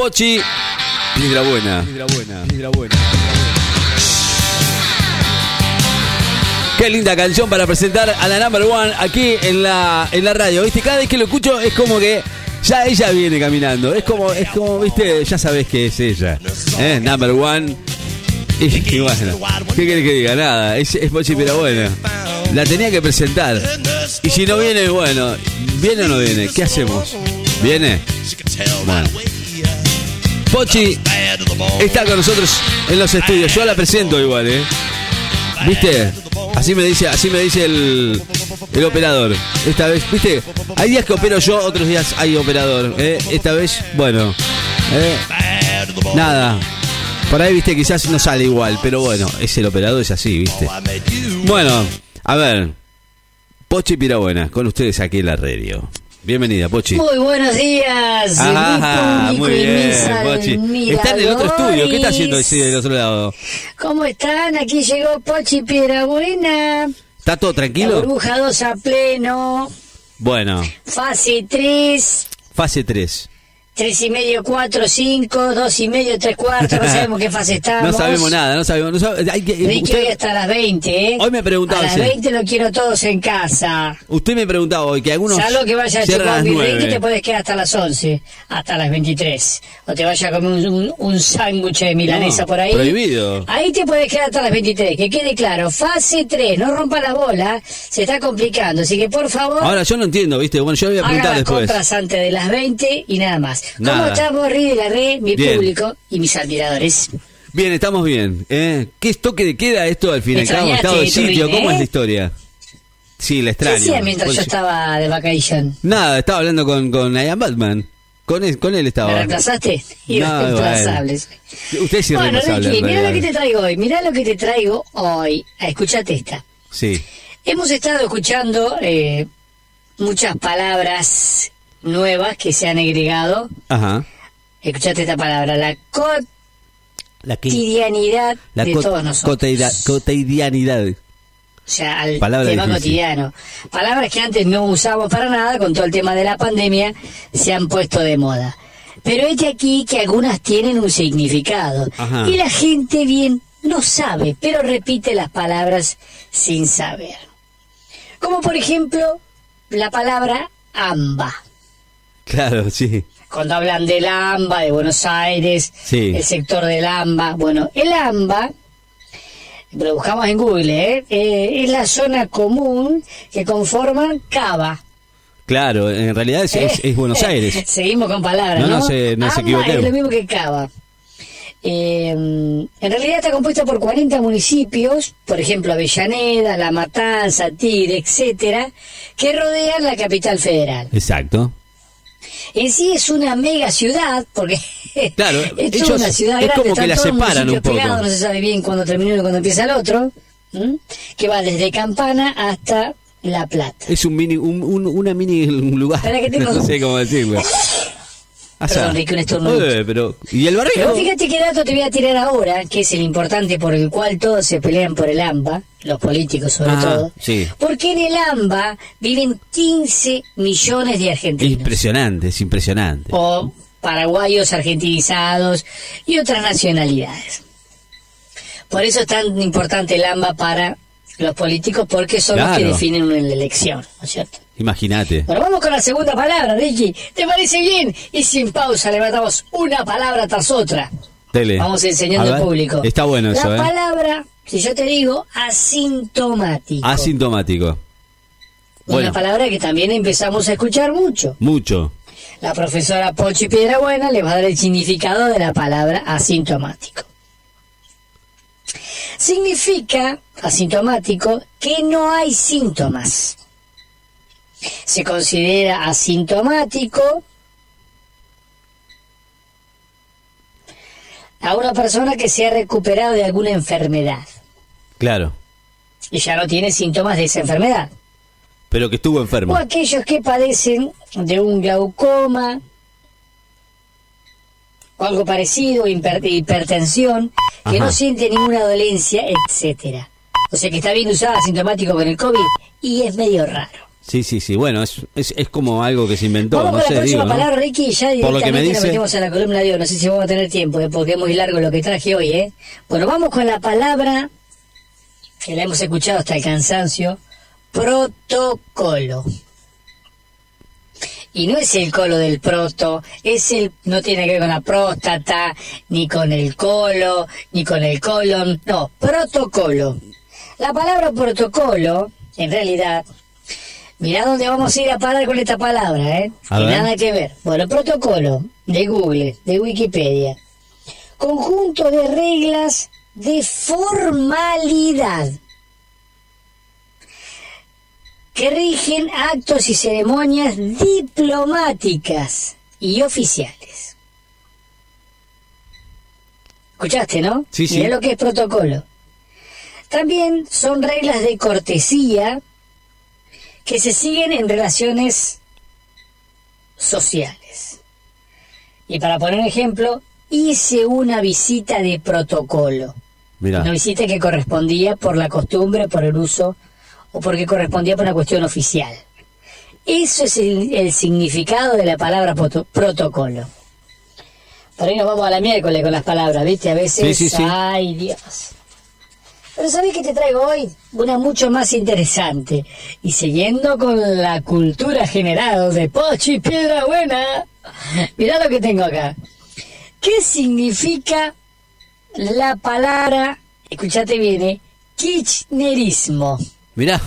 Pochi, Piedra Buena. Piedra Buena. Piedra Buena. Qué linda canción para presentar a la number one aquí en la, en la radio. ¿Viste? Cada vez que lo escucho es como que ya ella viene caminando. Es como, es como, viste, ya sabes que es ella. ¿Eh? Number one. Y, y bueno, ¿qué querés que diga? Nada, es, es Pochi pero bueno. La tenía que presentar. Y si no viene, bueno, ¿viene o no viene? ¿Qué hacemos? ¿Viene? Bueno. Pochi está con nosotros en los estudios. Yo la presento igual, ¿eh? ¿Viste? Así me dice, así me dice el, el operador. Esta vez, ¿viste? Hay días que opero yo, otros días hay operador. ¿eh? Esta vez, bueno. ¿eh? Nada. Por ahí, viste, quizás no sale igual, pero bueno, es el operador, es así, viste. Bueno, a ver. Pochi Pirabuena, con ustedes aquí en la radio. Bienvenida, Pochi. Muy buenos días, público muy bien, Pochi. Está en el otro estudio. ¿Qué está haciendo ese del otro lado? ¿Cómo están? Aquí llegó Pochi Piedrabuena. ¿Está todo La tranquilo? burbuja 2 a pleno. Bueno, Fase 3. fase 3. 3 y medio, 4, 5, 2 y medio, 3 cuartos. No sabemos qué fase estamos. No sabemos nada, no sabemos. No sabe- hay que- usted- hoy hasta las 20, ¿eh? Hoy me preguntaba A las si- 20 lo quiero todos en casa. Usted me preguntaba hoy que algunos Salvo que vayas a mi Ricky, 9. te puedes quedar hasta las 11, hasta las 23. O te vayas a comer un, un, un sándwich de milanesa No, por ahí. prohibido. Ahí te puedes quedar hasta las 23. Que quede claro, fase 3, no rompa la bola, se está complicando. Así que por favor, Ahora yo no entiendo, ¿viste? Bueno, yo voy a haga preguntar las después. compras antes de las 20 y nada más. ¿Cómo Nada. estamos, Ri de la Red, mi Bien. público y mis admiradores? Bien, estamos bien. ¿eh? ¿Qué toque de queda esto al fin y Me al cabo? Estado de sitio, ¿cómo ¿eh? es la historia? Sí, la ¿Qué extraño. hacía mientras yo estaba de vacation? Nada, estaba hablando con, con Ian Batman. Con él, con él ¿Me estaba. reemplazaste? No, Irreemplazables. Usted es Bueno, irreemplazable. Ricky, en mira lo que te traigo hoy, mira lo que te traigo hoy. Ah, Escuchate esta. Sí. Hemos estado escuchando eh, muchas palabras nuevas que se han agregado. Ajá. Escuchate esta palabra, la cotidianidad la de todos nosotros. cotidia- cotidianidad. O sea, al Palabra tema difícil. cotidiano. Palabras que antes no usábamos para nada, con todo el tema de la pandemia, se han puesto de moda. Pero este aquí que algunas tienen un significado. Ajá. Y la gente bien no sabe, pero repite las palabras sin saber. Como por ejemplo, la palabra amba. Claro, sí. Cuando hablan del AMBA, de Buenos Aires, Sí. el sector del AMBA. Bueno, el AMBA, lo buscamos en Google, ¿eh? Eh, es la zona común que conforman Cava. Claro, en realidad es, es- es Buenos Aires. Seguimos con palabras, No, ¿no? no se- no se es lo mismo que Cava. Eh, en realidad está compuesta por 40 municipios, por ejemplo Avellaneda, La Matanza, Tigre, etcétera, que rodean la capital federal. Exacto. En sí es una mega ciudad, porque Claro, es ellos- una ciudad es grande, como que la separan un poco. pegados, no se sabe bien cuándo termina uno y cuándo empieza el otro, ¿m? que va desde Campana hasta La Plata. Es un mini, un, un- una mini lugar. No sé cómo decirlo. Perdón, Ricky, un estornudo. Eh, pero, ¿Y el barrijo? Pero fíjate qué dato te voy a tirar ahora, que es el importante por el cual todos se pelean por el AMBA, los políticos sobre Ah, todo. sí. Porque en el AMBA viven 15 millones de Es argentinos. impresionante, es impresionante. o paraguayos argentinizados y otras nacionalidades. Por eso es tan importante el AMBA para los políticos, porque son los que definen una elección, ¿no es cierto? Imagínate. Bueno, vamos con la segunda palabra, Ricky. ¿Te parece bien? Y sin pausa levantamos una palabra tras otra. Dele. Vamos enseñando al público. Está bueno eso, La ¿eh? palabra, si yo te digo, asintomático. Asintomático. Una palabra que también empezamos a escuchar mucho. mucho. La profesora Pochi Piedrabuena le va a dar el significado de la palabra asintomático. Significa, asintomático, que no hay síntomas. Se considera asintomático a una persona que se ha recuperado de alguna enfermedad Claro. y ya no tiene síntomas de esa enfermedad. Pero que estuvo enfermo. o aquellos que padecen de un glaucoma o algo parecido, hiper- hipertensión, que Ajá. no siente ninguna dolencia, etcétera. O sea que está bien usada asintomático con el COVID y es medio raro. Sí, sí, sí. Bueno, es, es, es como algo que se inventó. Vamos no con sé, la próxima digo, ¿no? palabra, Ricky, y ya Por lo que me directamente nos dice- metemos a la columna de hoy. No sé si vamos a tener tiempo, eh, porque es muy largo lo que traje hoy, ¿eh? Bueno, vamos con la palabra que la hemos escuchado hasta el cansancio, protocolo. Y no es el colo del proto, es el, no tiene que ver con la próstata, ni con el colo, ni con el colon, no, protocolo. La palabra protocolo, en realidad, mirá dónde vamos a ir a parar con esta palabra, ¿eh? A Que ver. nada que ver. Bueno, protocolo de Google, de Wikipedia. Conjunto de reglas de formalidad que rigen actos y ceremonias diplomáticas y oficiales. ¿Escuchaste, no? Sí, sí. Mirá lo que es protocolo. También son reglas de cortesía que se siguen en relaciones sociales. Y para poner un ejemplo, hice una visita de protocolo. Mirá. Una visita que correspondía por la costumbre, por el uso o porque correspondía por una cuestión oficial. Eso es el, el significado de la palabra protocolo. Por ahí nos vamos a la miércoles con las palabras, ¿viste? A veces, Sí, sí, sí. ay Dios. Pero ¿sabés qué te traigo hoy? Una mucho más interesante. Y siguiendo con la cultura general de Pochi Piedra Buena, mirá lo que tengo acá. ¿Qué significa la palabra, escuchate bien, eh, kirchnerismo? Mirá,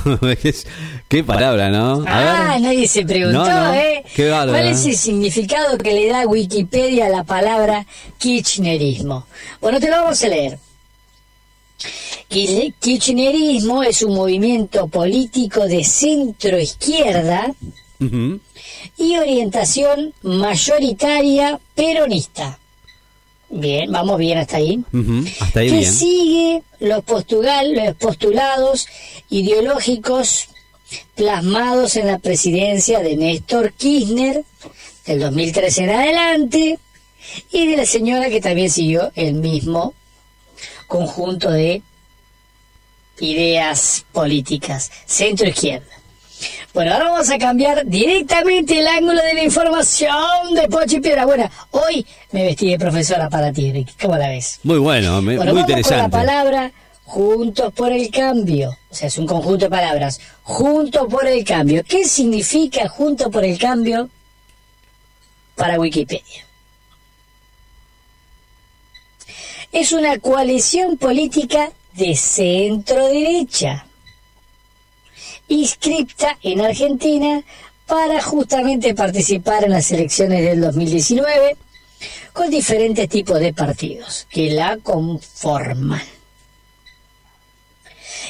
qué palabra, ¿no? A Ah, ver. nadie se preguntó, No, no, ¿eh? qué bárbaro. ¿Cuál es el significado que le da Wikipedia a la palabra kirchnerismo? Bueno, te lo vamos a leer. Kirch- Kirchnerismo es un movimiento político de centro izquierda y orientación mayoritaria peronista. Bien, vamos bien hasta ahí. Ujú, Hasta ahí que bien. sigue los, postugal- los postulados ideológicos plasmados en la presidencia de Néstor Kirchner del 2013 en adelante y de la señora que también siguió el mismo conjunto de ideas políticas, centro izquierda. Bueno, ahora vamos a cambiar directamente el ángulo de la información de Pochi Piedra. Bueno, hoy me vestí de profesora para ti, Ricky. ¿Cómo la ves? Muy bueno, me- Bueno, muy vamos con la interesante. palabra juntos por el cambio. O sea, es un conjunto de palabras. Juntos por el cambio. ¿Qué significa juntos por el cambio para Wikipedia? Es una coalición política de centro derecha inscripta en Argentina para justamente participar en las elecciones del 2019 con diferentes tipos de partidos que la conforman.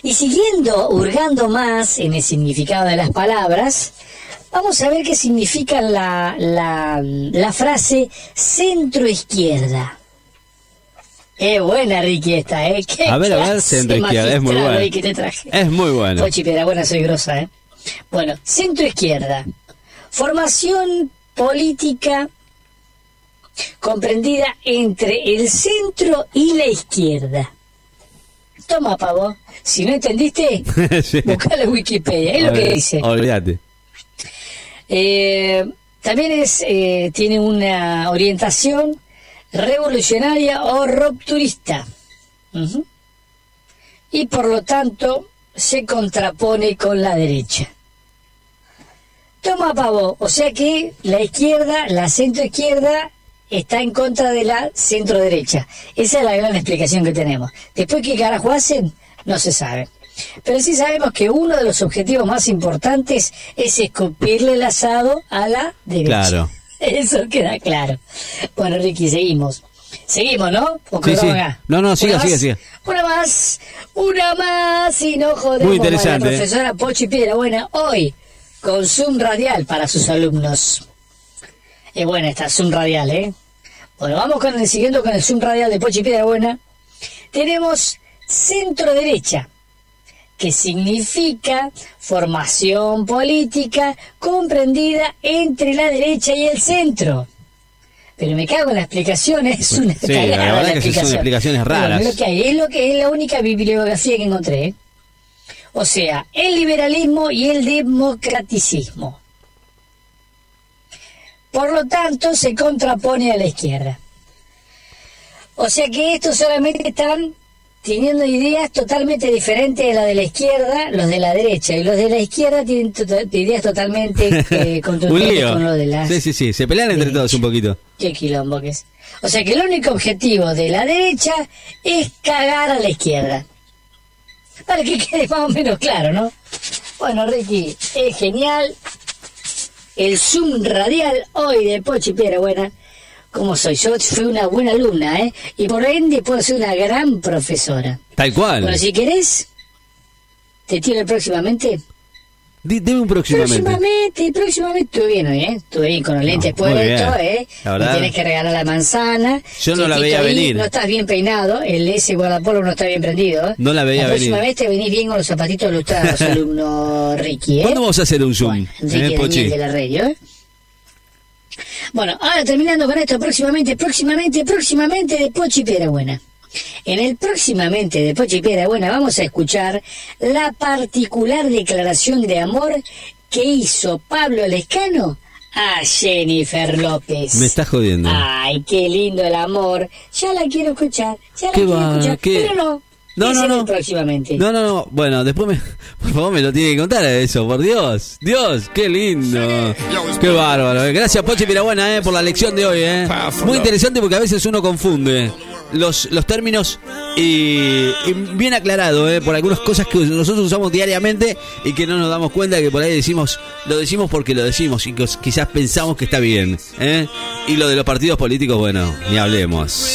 Y siguiendo, hurgando más en el significado de las palabras, vamos a ver qué significa la, la, la frase centro-izquierda. Es buena, Ricky, esta, ¿eh? ¿Qué A ver, a ver, centro izquierda, es muy que te traje. Es muy bueno. Pochi buena, soy grosa, ¿eh? Bueno, centro izquierda. Formación política comprendida entre el centro y la izquierda. Toma, pavo. Si no entendiste, Sí. buscalo en Wikipedia. Es lo que dice. Olvídate. Eh, también es, eh, tiene una orientación revolucionaria o rupturista. Y por lo tanto se contrapone con la derecha. Toma pavo, o sea que la izquierda, la centro izquierda, está en contra de la centro derecha. Esa es la gran explicación que tenemos. Después, ¿qué carajo hacen? No se sabe. Pero sí sabemos que uno de los objetivos más importantes es escupirle el asado a la derecha. Claro. Eso queda claro. Bueno, Ricky, seguimos. Seguimos, ¿no? No, no, siga, ¿Una siga, siga. Una más, una más, y no jodemos. Muy interesante, Bueno, ¿eh? profesora Pochi Piedra Buena, hoy, con Zoom radial para sus alumnos. Es buena esta Zoom radial, ¿eh? Bueno, vamos con el siguiendo con el Zoom radial de Pochi Piedra Buena. Tenemos centro derecha, que significa formación política comprendida entre la derecha y el centro. Pero me cago en la explicación, es una Sí, la verdad la que sí son explicaciones raras. es lo que hay, es lo que es la única bibliografía que encontré. ¿eh? O sea, el liberalismo y el democraticismo. Por lo tanto, se contrapone a la izquierda. O sea que estos solamente están teniendo ideas totalmente diferentes de la de la izquierda, los de la derecha, y los de la izquierda tienen to ideas totalmente eh, contundentes con los de la Sí, sí, sí, se pelean entre todos un poquito. Qué quilombo que es. O sea que el único objetivo de la derecha es cagar a la izquierda. Para que quede más o menos claro, ¿no? Bueno, Ricky, es genial. El Zoom radial hoy de Pochi Piedra Buena ¿Cómo soy? Yo fui una buena alumna, ¿eh? Y por ende puedo ser una gran profesora. Tal cual. Bueno, si querés, te tiro próximamente. Dime un próximamente. Próximamente, próximamente. Estuve bien ¿eh? Estuve bien con los lentes puestos, ¿eh? Me tienes que regalar la manzana. Yo no la veía venir. No estás bien peinado. El S guardapolvo no está bien prendido. ¿eh? No la veía venir. Próximamente venís bien con los zapatitos ilustrados, alumno Ricky, ¿eh? ¿Cuándo vamos a hacer un Zoom? Bueno, Ricky de la radio, ¿eh? Bueno, ahora terminando con esto, próximamente, próximamente, próximamente de Pochi Buena. En el próximamente de Pochi Buena vamos a escuchar la particular declaración de amor que hizo Pablo Lescano a Jennifer López. Me está jodiendo. Ay, qué lindo el amor. Ya la quiero escuchar, ya la quiero escuchar, pero no. No, no, no. Próximamente. No, no, no. Bueno, después me, por favor me lo tiene que contar eso, por Dios. Dios, qué lindo. Qué bárbaro. Gracias, Pochi Pirabuena, eh, por la lección de hoy. Eh. Muy interesante porque a veces uno confunde los, los términos y, bien aclarado eh, por algunas cosas que nosotros usamos diariamente y que no nos damos cuenta que por ahí decimos, lo decimos porque lo decimos y quizás pensamos que está bien. Eh. Y lo de los partidos políticos, bueno, ni hablemos.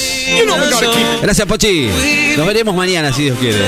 Gracias, Pochi. Nos veremos mañana, si Dios quiere.